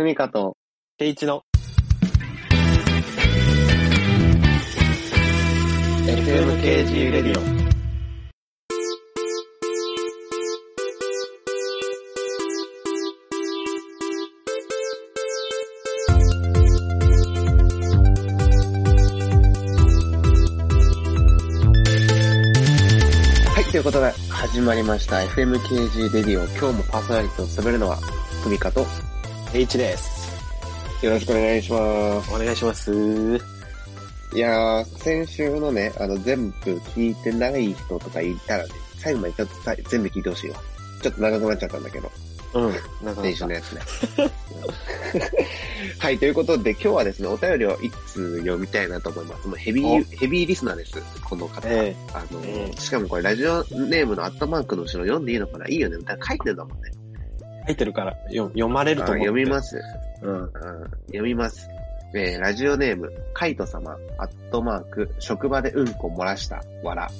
ふみかと、ケイチの FMKG レディオ。はい、ということで、始まりました FMKG レディオ。今日もパーソナリティを務めるのは、ふみかと、ケイチです。よろしくお願いします。お願いします。いやー、先週のね、あの、全部聞いてない人とかいたらね、最後までちょっとさ全部聞いてほしいわ。ちょっと長くなっちゃったんだけど、うん。なんか先週のやつね。はい、ということで、今日はですね、お便りを一通読みたいなと思います。もうヘビー、ヘビーリスナーです、この方。えあの、ええしかもこれラジオネームのアットマークの後ろ読んでいいのかな？いいよね。だから書いてるんだもんね。え書いてるからよ読まれると思う。あ読みます。うん。うん、読みます。えー、ラジオネーム、カイト様、アットマーク、職場でうんこ漏らした、わら。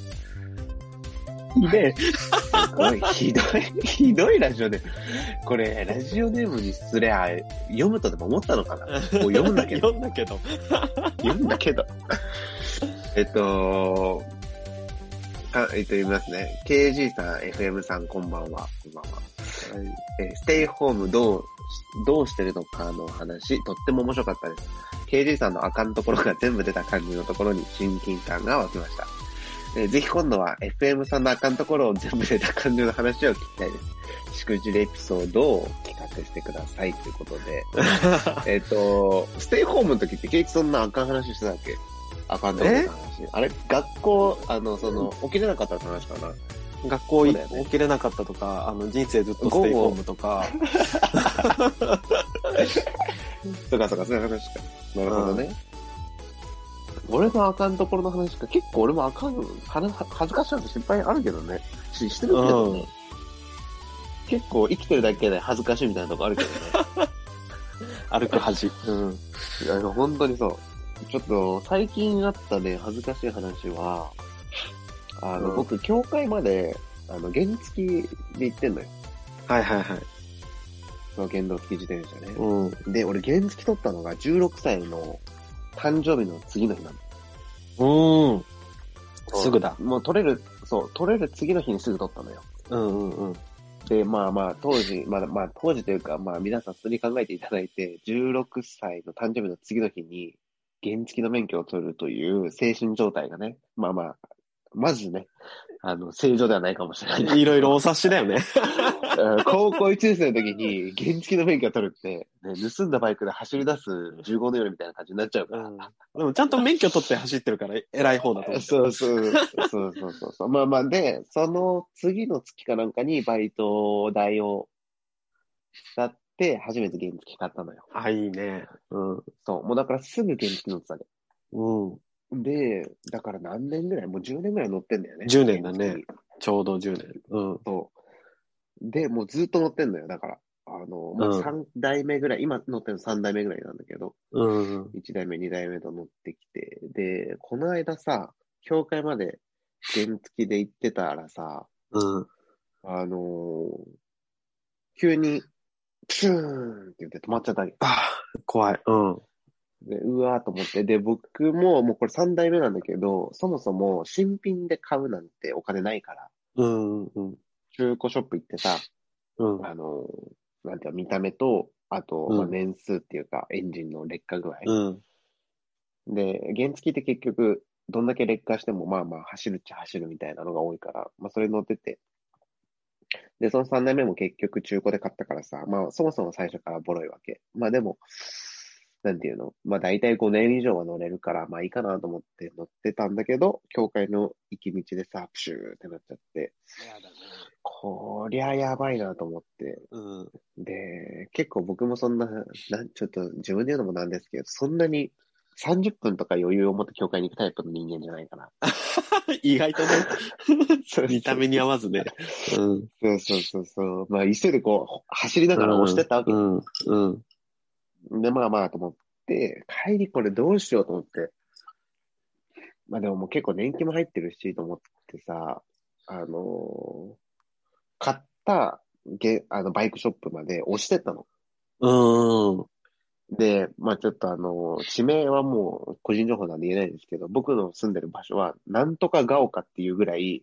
で、すごい、ひどい、ひどいラジオネーム。これ、ラジオネームにすりゃ、読むとでも思ったのかな？もう読む んだけど。読んだけど。読むんだけど。えっと、あ、えっと、読みますね。KG さん、FM さん、こんばんは。こんばんは。えーステイホームどう、どうしてるのかの話、とっても面白かったです。KG さんのあかんところが全部出た感じのところに親近感が湧きました。えーぜひ今度は FM さんのあかんところを全部出た感じの話を聞きたいです。しくじりエピソードを企画してくださいということで。えっと、ステイホームの時ってケイチそんなあかん話してたっけ？あかんところの話。あれ学校、あの、その、起きれなかった話かな学校いそうだよね起きれなかったとか、あの、人生ずっとステイホームとか、そ うかそうか、そういう話か。なるほどね。俺のあかんところの話か。結構俺もあかん、恥ずかしいっぱいあるけどね。し、してるけどね。結構生きてるだけで恥ずかしいみたいなとこあるけどね。歩く恥。うん。いや、本当にそう。ちょっと、最近あったね、恥ずかしい話は、あの、うん僕、教会まで、あの、原付で行ってんのよ。はいはいはい。その原動付き自転車ね。うん。で、俺原付取ったのが16歳の誕生日の次の日なの。うん。すぐだ。もう取れる、そう、取れる次の日にすぐ取ったのよ。うんうんうん。で、まあまあ、当時、まあまあ、当時というか、まあ皆さん普通に考えていただいて、16歳の誕生日の次の日に、原付の免許を取るという精神状態がね、まあまあ、まずね、あの、正常ではないかもしれない。いろいろお察しだよね。うん高校1年生の時に原付の免許を取るって、ね、盗んだバイクで走り出す15の夜みたいな感じになっちゃうから。うん。でもちゃんと免許取って走ってるから偉い方だと思う。そうそう、そうそうそうそう。まあまあ、で、その次の月かなんかにバイト代を使って、初めて原付買ったのよ。あ、いいね。うん。そう。もうだからすぐ原付乗ってたね。うん。で、だから何年ぐらいもう10年ぐらい乗ってんだよね。10年だねちょうど10年。うん。そう。で、もうずっと乗ってんのよ。だから。あの、もう3代目ぐらい、今乗ってるの3代目ぐらいなんだけど、うん。1代目、2代目と乗ってきて、で、この間さ、教会まで原付で行ってたらさ、うん。あのー急に、プシューンって言って止まっちゃったわけ。あ怖い。うん。で、うわーと思って。で、僕も、もうこれ3代目なんだけど、そもそも新品で買うなんてお金ないから、うん。うん。中古ショップ行ってさ、うん。あのーなんていうの見た目と、あと、うんまあ、年数っていうか、エンジンの劣化具合。うん。で、原付って結局、どんだけ劣化しても、まあまあ、走るっちゃ走るみたいなのが多いから、まあ、それ乗ってて。で、その3代目も結局中古で買ったからさ、まあ、そもそも最初からボロいわけ。まあでも、なんていうの？まあ大体5年以上は乗れるから、まあいいかなと思って乗ってたんだけど、教会の行き道でさ、プシューってなっちゃって、こりゃやばいなと思って。うん。で、結構僕もそんな、なんちょっと自分で言うのもなんですけど、そんなに30分とか余裕を持って教会に行くタイプの人間じゃないから。意外とね、見た目に合わずね。うん。そうそうそうそう。まあ、急いでこう、走りながら押してったわけ。うん。うん。で、まあまあと思って、帰りこれどうしようと思って。まあでももう結構年季も入ってるしと思ってさ、あのー買ったゲあのバイクショップまで押してったの。うん。で、まあちょっとあの、地名はもう個人情報なんで言えないんですけど、僕の住んでる場所は、なんとかが丘っていうぐらい、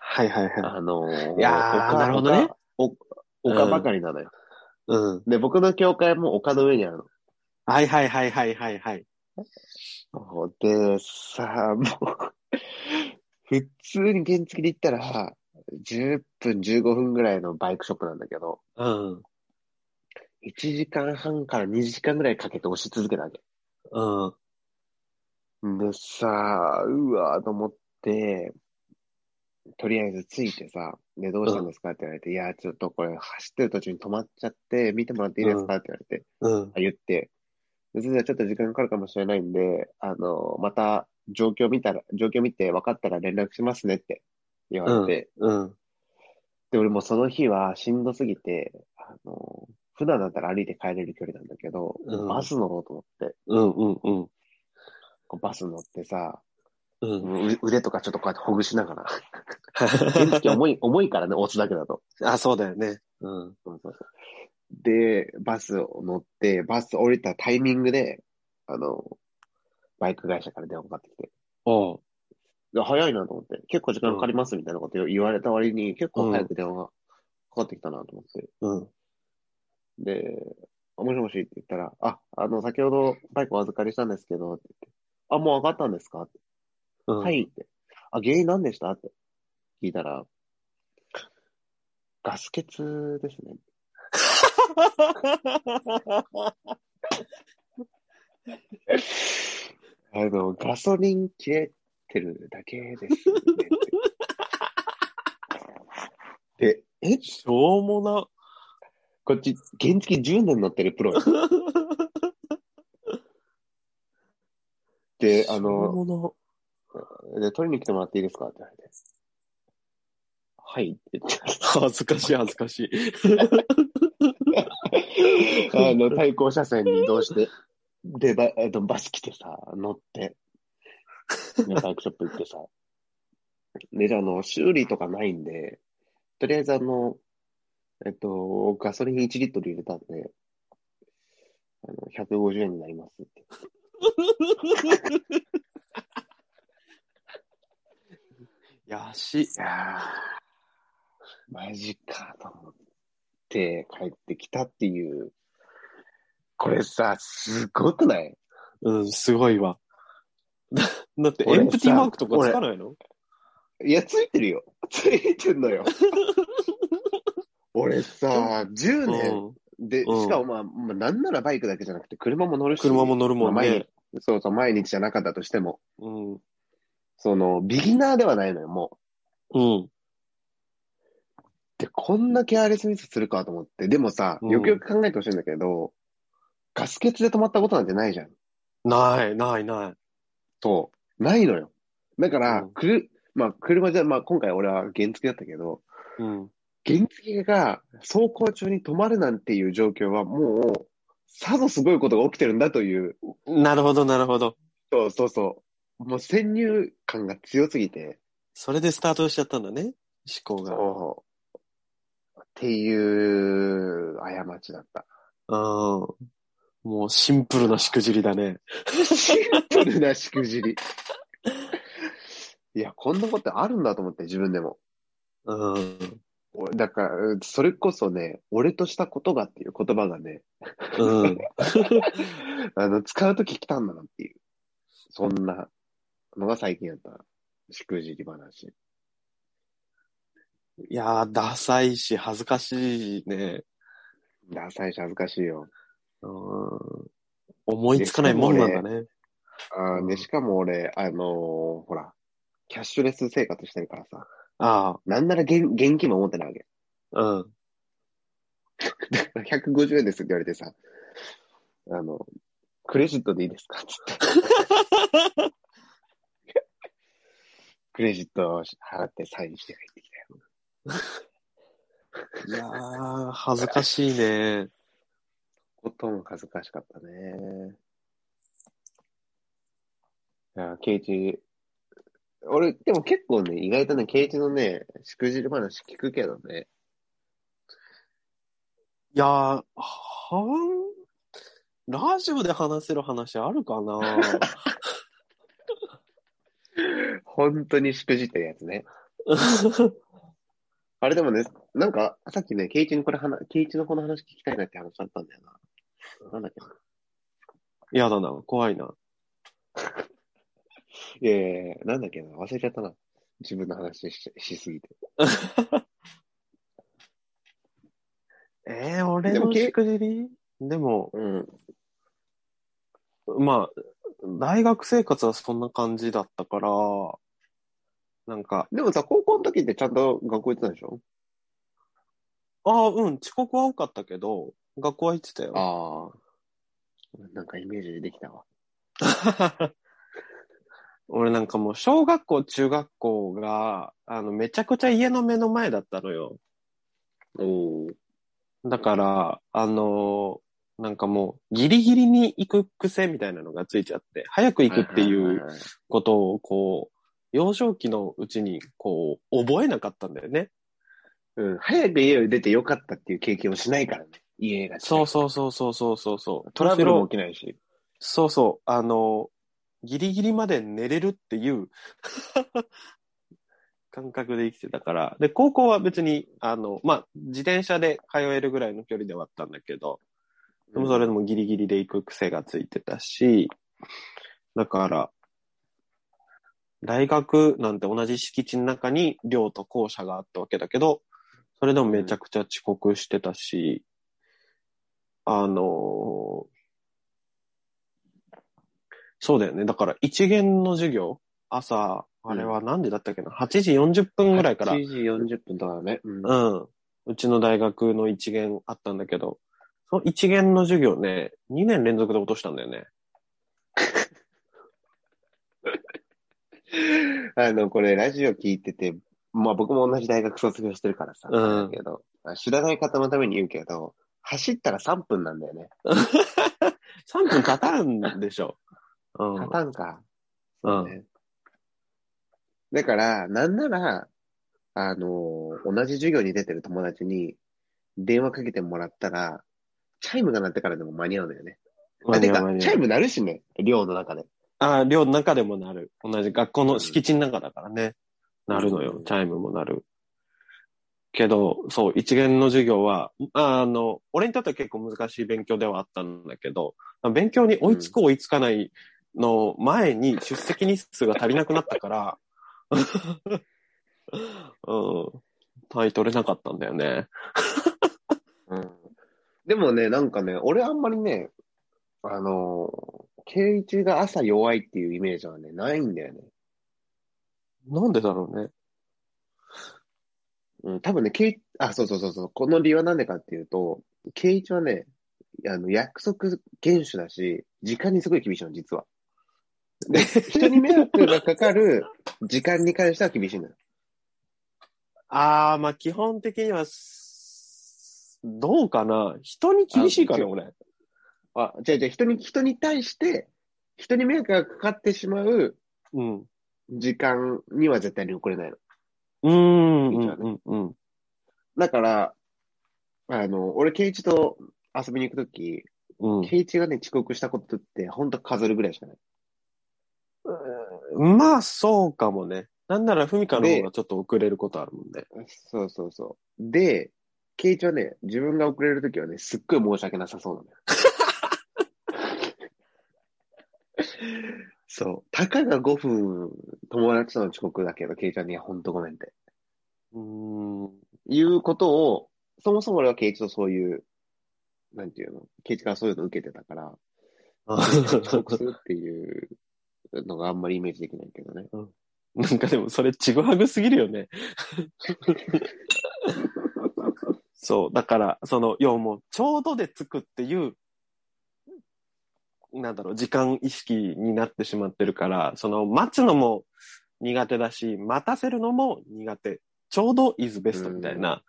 はいはいはい。あのいやなるほどね丘お丘ばかりなのよ。うん。で、僕の教会も丘の上にあるの。はいはいはいはいはいはい。で、さあ、もう、普通に原付で行ったら、10分、15分ぐらいのバイクショップなんだけど、うん。1時間半から2時間ぐらいかけて押し続けたわけ。うん。でさ、うわーと思って、とりあえず着いてさ、で、どうしたんですか？って言われて、いや、ちょっとこれ走ってる途中に止まっちゃって、見てもらっていいですか？って言われて、うん。あ言って、でそれじゃちょっと時間かかるかもしれないんで、あの、また状況見たら、状況見て分かったら連絡しますねって言われて、うん。で、俺もうその日はしんどすぎて、あの、普段だったら歩いて帰れる距離なんだけど、うん。バス乗ろうと思って、うんうんうん。こうバス乗ってさ、うん。う腕とかちょっとこうやってほぐしながら、原付重い、重いからね、押すだけだと。あ、そうだよね。うん。そうそうそうで、バスを乗って、バス降りたタイミングで、あの、バイク会社から電話かかってきて、おう。で早いなと思って、結構時間かかりますみたいなこと言われた割に、結構早く電話がかかってきたなと思って、うん。で、あもしもしって言ったら、あ、あの、先ほどバイクお預かりしたんですけど、って言って、あ、もう上がったんですかって、うん。はいって、あ、原因何でした？って聞いたら、ガス欠ですね。あの、ガソリン切れてるだけですね。で、え？しょうもな。こっち、原付10年乗ってるプロ。で、あの、もで、取りに来てもらっていいですかって言われて。はいって言っ。恥ずかしい恥ずかしい。あの、対向車線に移動して、で、バえっとバス来てさ、乗って、でバイクショップ行ってさ、で、じゃあ、あの、修理とかないんで、とりあえずあの、えっと、ガソリン1リットル入れたんで、あの、150円になりますって。安い。いやー、マジかと思って帰ってきたっていう。これさ、すごくない？うん、すごいわ。だ だって、エンプティマークとかつかないの？いや、ついてるよ。ついてんのよ。俺さ、10年で、うんしかもまあ、まあ、なんならバイクだけじゃなくて車も乗るし。車も乗るもんね日。そうそう、毎日じゃなかったとしても、うん。うん。その、ビギナーではないのよ、もう。うん。で、こんなケアレスミスするかと思って。でもさ、うんよくよく考えてほしいんだけど、ガス欠で止まったことなんてないじゃん。ない、ない、ない。そう。ないのよ。だから、うんくる、まあ、車じゃ、まあ、今回俺は原付だったけど、うん。原付が走行中に止まるなんていう状況はもう、さぞすごいことが起きてるんだという、なるほど、なるほど。そうそうそう。もう先入感が強すぎて、それでスタートしちゃったんだね。思考が。そう。っていう、過ちだった。うん。もうシンプルなしくじりだね。シンプルなしくじり。いや、こんなことあるんだと思って、自分でも。うん。おだから、それこそね、俺としたことがっていう言葉がね、うん。あの、使うとき来たんだなっていう。そんなのが最近やった、しくじり話。いやー、ダサいし、恥ずかしいね。ダサいし恥ずかしいよ。うん。思いつかないもんなんだね。あーで、しかも俺、あのーほら、キャッシュレス生活してるからさ、あなんなら現現金も持ってないわけ。あ。うん。150円ですって言われてさ、あの、クレジットでいいですかつって。クレジットを払ってサインして帰ってきたよ。いやー、恥ずかしいね。ことも恥ずかしかったね。いや、ケイチ、俺、でも結構ね、意外とね、ケイチのね、しくじり話聞くけどね。いやー、半ラジオで話せる話あるかな？本当にしくじってるやつね。あれでもね、なんか、さっきね、ケイチにこれ話、ケイチのこの話聞きたいなって話あったんだよな。なんだっけな。やだな、怖いな。いやいやいや、なんだっけな。忘れちゃったな。自分の話ししすぎて。えー、俺でもけのしくじり？でも、うん。まあ、大学生活はそんな感じだったから、なんか、でもさ、高校の時ってちゃんと学校行ってたでしょ？ああ、うん、遅刻は多かったけど、学校は行ってたよ。ああ。なんかイメージできたわ。俺なんかもう小学校、中学校が、あの、めちゃくちゃ家の目の前だったのよ。おだから、あのーなんかもう、ギリギリに行く癖みたいなのがついちゃって、早く行くっていうことを、こう、幼少期のうちに、こう、覚えなかったんだよね。うん。早く家を出てよかったっていう経験をしないからね。家が。そうそうそうそうそうそうそう。トラブルも起きないし。そうそう。あの、ギリギリまで寝れるっていう 感覚で生きてたから。で、高校は別に、あの、まあ、自転車で通えるぐらいの距離ではあったんだけど、でもそれでもギリギリで行く癖がついてたし、だから、大学なんて同じ敷地の中に寮と校舎があったわけだけど、それでもめちゃくちゃ遅刻してたし、あのそうだよね。だから一限の授業、朝、あれは何時だったっけな、?8 時40分ぐらいから、8時40分とかね。うんうん。うちの大学の一限あったんだけど、その一限の授業ね、2年連続で落としたんだよね。あの、これラジオ聞いてて、まあ僕も同じ大学卒業してるからさ、うんだけど、知らない方のために言うけど、走ったら3分なんだよね。3分経たんでしょ。うん。パターンか。うんそうね。だから、なんなら、あの、同じ授業に出てる友達に電話かけてもらったら、チャイムが鳴ってからでも間に合うんだよね。あ、てか、チャイム鳴るしね、寮の中で。あ、寮の中でもなる。同じ学校の敷地の中だからね。なるのよう。んチャイムもなる。けど、そう、一元の授業は、ああの、俺にとっては結構難しい勉強ではあったんだけど、勉強に追いつく追いつかないの前に出席日数が足りなくなったから、うん、単位取れなかったんだよね。うん。でもね、なんかね、俺あんまりね、あの、圭一が朝弱いっていうイメージはね、ないんだよね。なんでだろうね。うん、多分ね、圭、あ、そうそうそうそう、この理由はなんでかっていうと、圭一はね、あの、約束厳守だし、時間にすごい厳しいの、実は。で、人に迷惑がかかる時間に関しては厳しいのよ。ああ、まあ基本的にはす、どうかな？人に厳しいかな、あ俺。あ、じゃあじゃあ人に、人に対して、人に迷惑がかかってしまううん。時間には絶対に遅れないの。うーん、うん、うん、うん。だから、あの、俺、ケイチと遊びに行くとき、うんケイチがね、遅刻したことって、ほんと数えるぐらいしかない。まあ、そうかもね。なんなら、ふみかの方がちょっと遅れることあるもんね。そうそうそう。で、ケイチはね、自分が遅れるときはね、すっごい申し訳なさそうなのよ。そう。たかが5分、友達との遅刻だけど、ケイチはね、ほんとごめんって。うーん。いうことを、そもそも俺はケイチとそういう、なんていうの、ケイチからそういうの受けてたから、遅刻するっていうのがあんまりイメージできないけどね。なんかでも、それ、ちぐはぐすぎるよね。そう。だから、その、要はもう、ちょうどでつくっていう、なんだろう、時間意識になってしまってるから、その、待つのも苦手だし、待たせるのも苦手。ちょうど is best みたいな。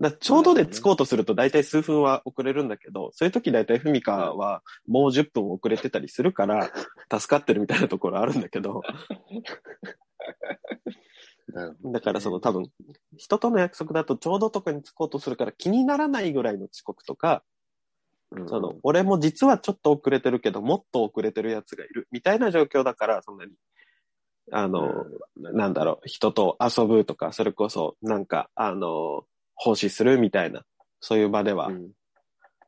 だちょうどで着こうとすると大体数分は遅れるんだけど、そういう時大体ふみかはもう10分遅れてたりするから、助かってるみたいなところあるんだけど だからその多分、人との約束だとちょうどとかに着こうとするから気にならないぐらいの遅刻とか、うんその、俺も実はちょっと遅れてるけど、もっと遅れてるやつがいる、みたいな状況だから、そんなに、あの、なんだろう、人と遊ぶとか、それこそ、なんか、あの、奉仕するみたいな、そういう場ではう、ん。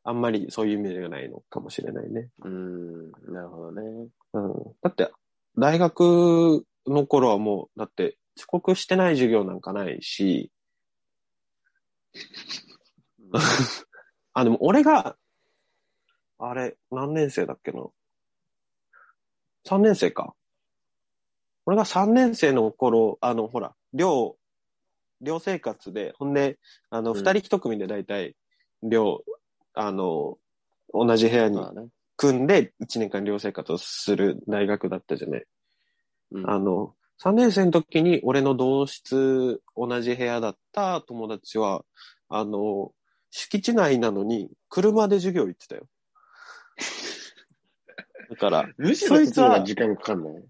あんまりそういうイメージがないのかもしれないね。うん。なるほどね。うん。だって、大学の頃はもう、だって、遅刻してない授業なんかないし、あ、でも俺が、あれ、何年生だっけな。3年生か。俺が3年生の頃、あの、ほら、寮、寮生活で、ほんで、あの、うん二人一組で大体、寮、あの、同じ部屋に。組んで1年間寮生活をする大学だったじゃない。うんあの、3年生の時に俺の同室、同じ部屋だった友達は、あの、敷地内なのに車で授業行ってたよ。だから、むしそいつは時間かかんない？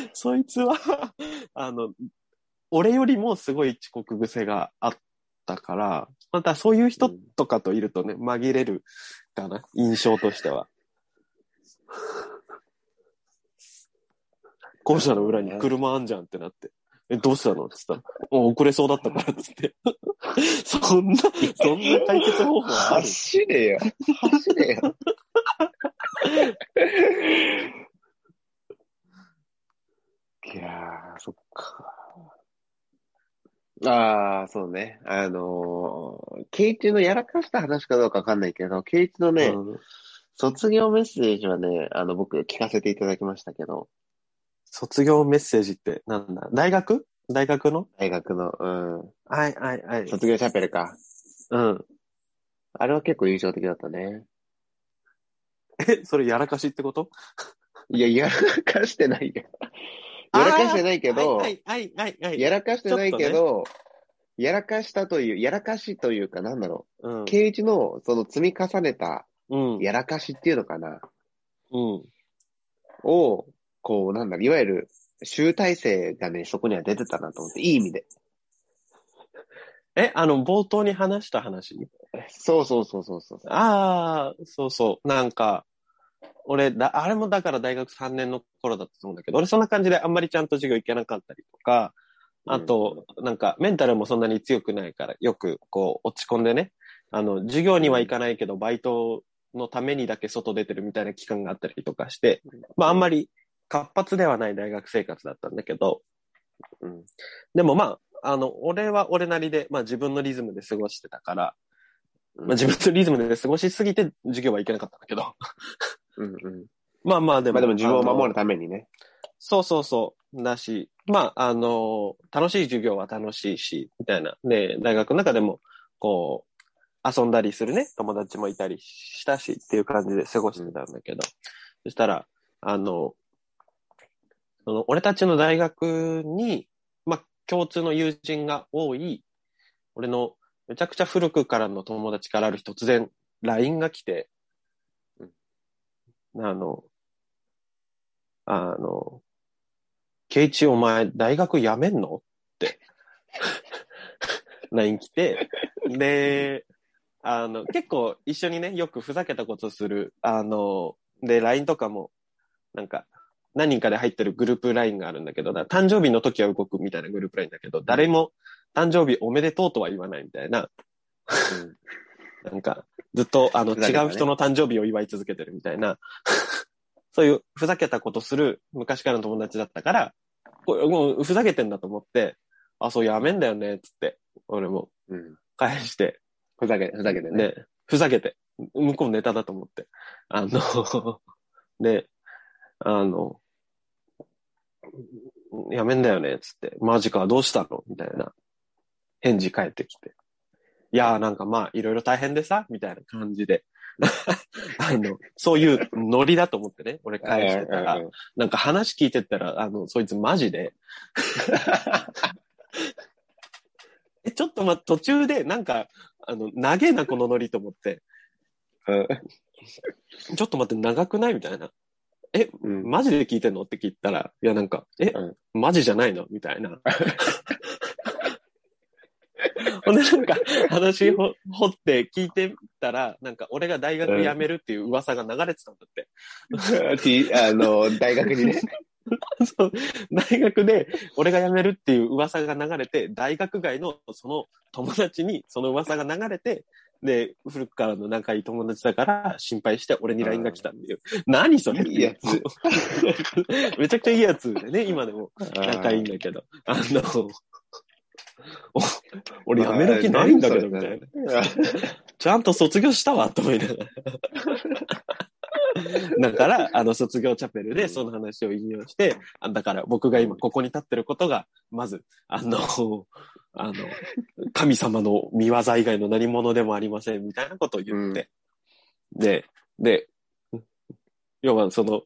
そいつは、あの、俺よりもすごい遅刻癖があったから、またそういう人とかといるとね、紛れるかな、印象としては。校舎の裏に車あんじゃんってなって。え、どうしたの？って言ったら、もう遅れそうだったからっつって。そんな、そんな解決方法ある？走れよ。走れよ。いやー、そっか。ああ、そうね。あのー、ケイチのやらかした話かどうかわかんないけど、ケイチのね、うん卒業メッセージはね、あの、僕聞かせていただきましたけど、卒業メッセージってなんだ？大学？大学の？大学の、うん、はいはいはい。卒業チャペルか。うん。あれは結構印象的だったね。え、それやらかしってこと？いや、やらかしてないよ。やらかしてないけど、はいはいはいはい。やらかしてないけど、やらかしたという、やらかしというか、なんだろうんう。。ケイチの、その積み重ねた、うん。やらかしっていうのかな。うん。を、こう、なんだろう、いわゆる、集大成がね、そこには出てたなと思って、いい意味で。え、あの、冒頭に話した話そうそうそうそうそう。ああ、そうそう。なんか、俺だ、あれもだから大学3年の頃だったと思うんだけど、俺そんな感じであんまりちゃんと授業行けなかったりとか、あと、なんか、メンタルもそんなに強くないから、よく、こう、落ち込んでね、あの、授業には行かないけど、バイトのためにだけ外出てるみたいな期間があったりとかして、まあ、あんまり活発ではない大学生活だったんだけど、うん。でもまあ、あの、俺は俺なりで、まあ自分のリズムで過ごしてたから、まあ自分のリズムで過ごしすぎて授業は行けなかったんだけど、うんうん。まあまあでも、まあでも自分を守る。るためにね。そうそうそう。だし、まあ、あの、楽しい授業は楽しいし、みたいな。で、大学の中でも、こう、遊んだりするね、友達もいたりしたしっていう感じで過ごしてたんだけど、そしたら、あの、その、俺たちの大学に、まあ、共通の友人が多い、俺のめちゃくちゃ古くからの友達からある日突然 LINE が来て、あの、あの、ケイチお前大学辞めんの？って、LINE 来て、で、あの、結構一緒にね、よくふざけたことする、あの、で、LINE とかも、なんか、何人かで入ってるグループ LINE があるんだけど、誕生日の時は動くみたいなグループ LINE だけど、誰も誕生日おめでとうとは言わないみたいな、なんか、ずっと、あの、違う人の誕生日を祝い続けてるみたいな、そういうふざけたことする昔からの友達だったから、これもうふざけてんだと思って、あ、そうやめんだよね、つって、俺もうん。うん。返して、ふざけ、ふざけてね。ね、ふざけて、向こうネタだと思って。あの、で、あの、やめんだよね、つって。マジか、どうしたの？みたいな。返事返ってきて。いやーなんかまあ、いろいろ大変でさ、みたいな感じで。あの、そういうノリだと思ってね、俺返してたらなんか話聞いてったら、あの、そいつマジで、え、ちょっとま、途中で、なんか、あの、長えな、このノリと思って、うんちょっと待って、長くない？みたいな。え、うん。マジで聞いてんの？って聞いたら、いや、なんか、え、うんマジじゃないの？みたいな。ほんでなんか話ほ掘って聞いてたら、なんか俺が大学辞めるっていう噂が流れてたんだって。ちあの、大学にね。そう大学で俺が辞めるっていう噂が流れて、大学外のその友達にその噂が流れて、で、古くからの仲いい友達だから心配して俺に LINE が来たっていう。何それ？いいやつ。めちゃくちゃいいやつでね、今でも仲いいんだけど。あの、お俺辞める気ないんだけど、みたいな。ちゃんと卒業したわ、と思いながら。だから、あの、卒業チャペルでその話を引用して、あだから僕が今ここに立ってることが、まず、あの、あの、神様の見業以外の何者でもありません、みたいなことを言って。で、で、要はその、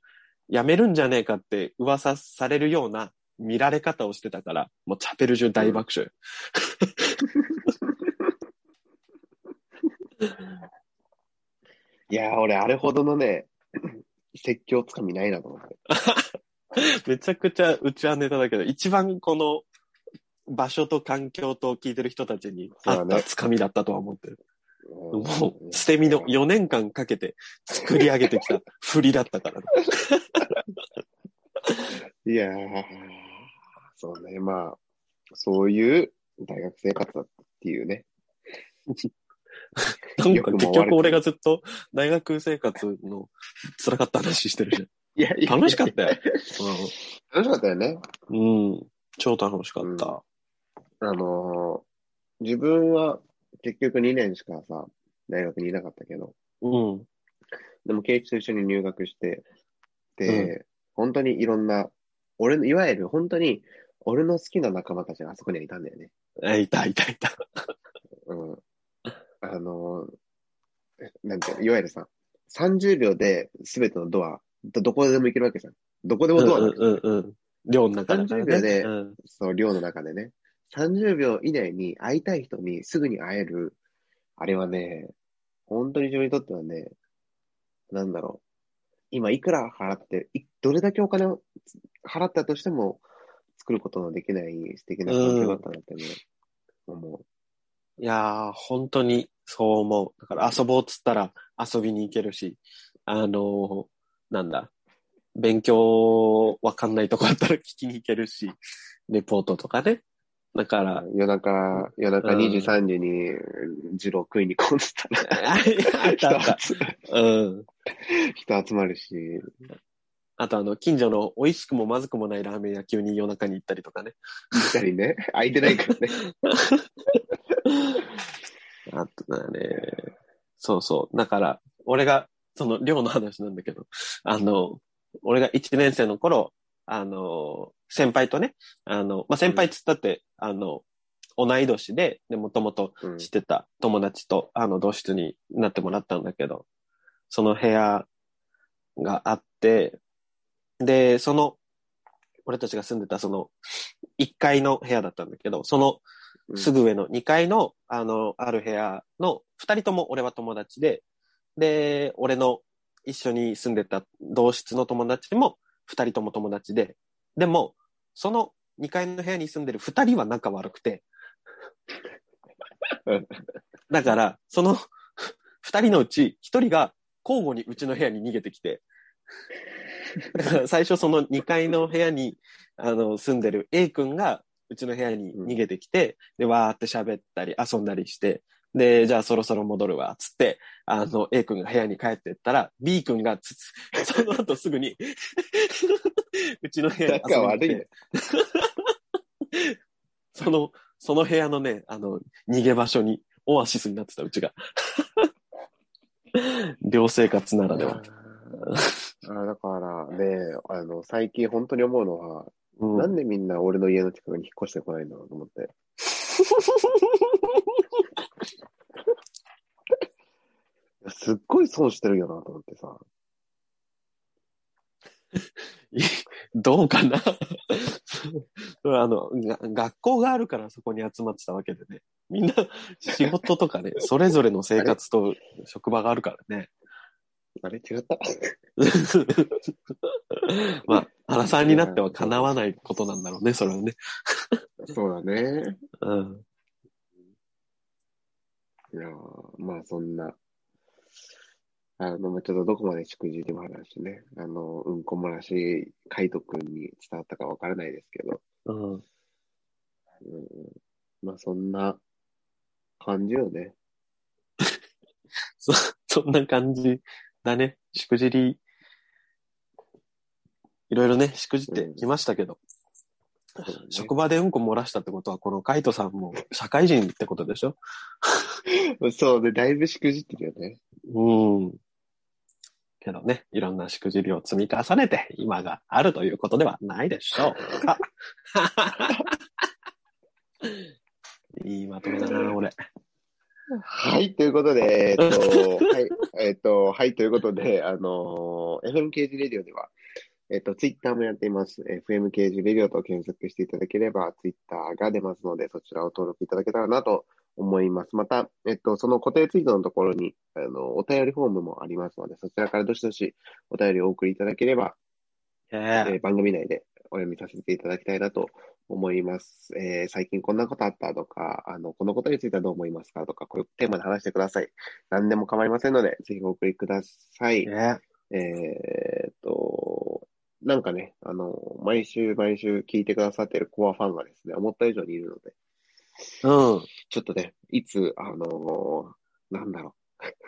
辞めるんじゃねえかって噂されるような見られ方をしてたから、もうチャペル中大爆笑よ。いやー、俺、あれほどのね、説教つかみないなと思って。めちゃくちゃうちはネタだけど、一番この場所と環境と聞いてる人たちに合ったつかみだったとは思ってる。もう、捨て身の4年間かけて作り上げてきた 振りだったからね。いやー、そうね、まあ、そういう大学生活だったっていうね。なんか結局俺がずっと大学生活の辛かった話してるじいやいゃん。楽しかったよ。楽しかったよね。うん。うん。超楽しかった。あのー自分は結局2年しかさ、大学にいなかったけど、うん。でも、ケイチと一緒に入学して、で、本当にいろんな、俺の、いわゆる本当に、俺の好きな仲間たちがあそこにはいたんだよね。あいたいたいた。うん。あのーなんていうの、いわゆるさ、30秒で全てのドア、どどこでも行けるわけじゃん。どこでうんもドアうんうんうん。寮の中だから30秒でうん。そう、寮の中でね。30秒以内に会いたい人にすぐに会える。あれはね、本当に自分にとってはね、なんだろう。今いくら払って、いどれだけお金を払ったとしても作ることのできない素敵な環境だったなってね、思う。いやー、本当にそう思う。だから遊ぼうっつったら遊びに行けるし、あのーなんだ、勉強わかんないとこあったら聞きに行けるし、レポートとかね。だから、夜中、夜中うん2時、3時に、ジロー食いに込んでたら、あ あったあった。人集うん。人集まるし、あとあの、近所の美味しくもまずくもないラーメン屋急に夜中に行ったりとかね。行ったりね、空いてないからね。あとだね。そうそう。だから、俺が、その寮の話なんだけど、あの、俺が1年生の頃、あの、先輩とね、あの、まあ、先輩っつったって、あの、同い年で、で、もともとうん知ってた友達と、あの、同室になってもらったんだけど、その部屋があって、で、その、俺たちが住んでたその、1階の部屋だったんだけど、その、うんすぐ上の2階の、あの、ある部屋の2人とも俺は友達で、で、俺の一緒に住んでた同室の友達も2人とも友達で、でも、その2階の部屋に住んでる2人は仲悪くて。うん、だから、その2人のうち1人が交互にうちの部屋に逃げてきて、だから最初その2階の部屋にあの住んでる A 君がうちの部屋に逃げてきて、で、わーって喋ったり遊んだりして、で、じゃあそろそろ戻るわ、つって、あの、A 君が部屋に帰ってったら、B 君がつつ、その後すぐに、うちの部屋に遊びに来て、その、その部屋のね、あの、逃げ場所に、オアシスになってた、うちが。寮生活ならでは。あーだからね、あの、最近本当に思うのは、うんなんでみんな俺の家の近くに引っ越してこないんだろうと思って。すっごい損してるよなと思ってさ。どうかな？あのが、学校があるからそこに集まってたわけでね。みんな仕事とかね、それぞれの生活と職場があるからね。あれ？違った まあ、原さんになっては叶わないことなんだろうね、それはね。そうだね。うん。いやーまあそんな、あの、まあちょっとどこまでしくじり話ね、あの、うんこ漏らし、カイト君に伝わったかわからないですけど、うん。うん、まあそんな感じよね。そ、そんな感じだね。しくじり、いろいろね、しくじってきましたけど、ね職場でうんこ漏らしたってことは、このカイトさんも 社会人ってことでしょ？そうね、だいぶしくじってるよね。うん。けどね、いろんなしくじりを積み重ねて、今があるということではないでしょうか。いいまとめだな、俺。はい、ということで、えっと、はい、えっと、はい、ということで、あの、FM 刑事レディオでは、えっと、ツイッターもやっています。FM 刑事レディオと検索していただければ、ツイッターが出ますので、そちらを登録いただけたらなと思います。また、えっと、その固定ツイートのところに、あの、お便りフォームもありますので、そちらからどしどしお便りをお送りいただければ、ええー番組内でお読みさせていただきたいなと思います。えー最近こんなことあったとか、あの、このことについてはどう思いますかとか、こういうテーマで話してください。何でも構いませんので、ぜひお送りください。ええーっと、なんかね、あの、毎週毎週聞いてくださってるコアファンがですね、思った以上にいるので、うん。ちょっとね、いつ、あのーなんだろ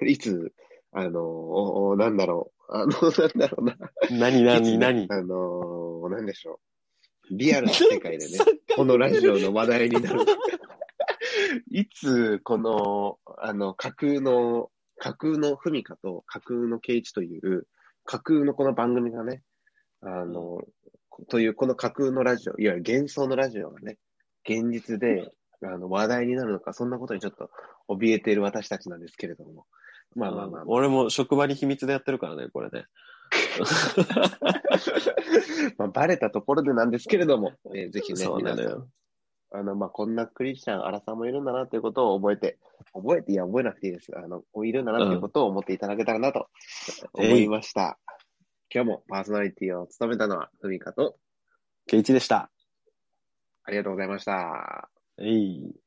う、いつ、あのーおなんだろう、あの、なんだろうな。何何何？あのー、なんでしょう。リアルな世界でね、このラジオの話題になる。いつ、この、あの、架空の、架空のふみかと架空のケイチという、架空のこの番組がね、あの、というこの架空のラジオ、いわゆる幻想のラジオがね、現実で、あの、話題になるのか、そんなことにちょっと怯えている私たちなんですけれども。まあまあまあ、俺も職場に秘密でやってるからね、これね。まあ、バレたところでなんですけれども、えーぜひね、そうな皆さん、のよ。あの、まあ、こんなクリスチャン、アラサーもいるんだなということを覚えて、覚えて、いや、覚えなくていいです。あの、いるんだなということを思っていただけたらなと思いました。今日もパーソナリティを務めたのは、ふみかと、ケイチでした。ありがとうございました。えい。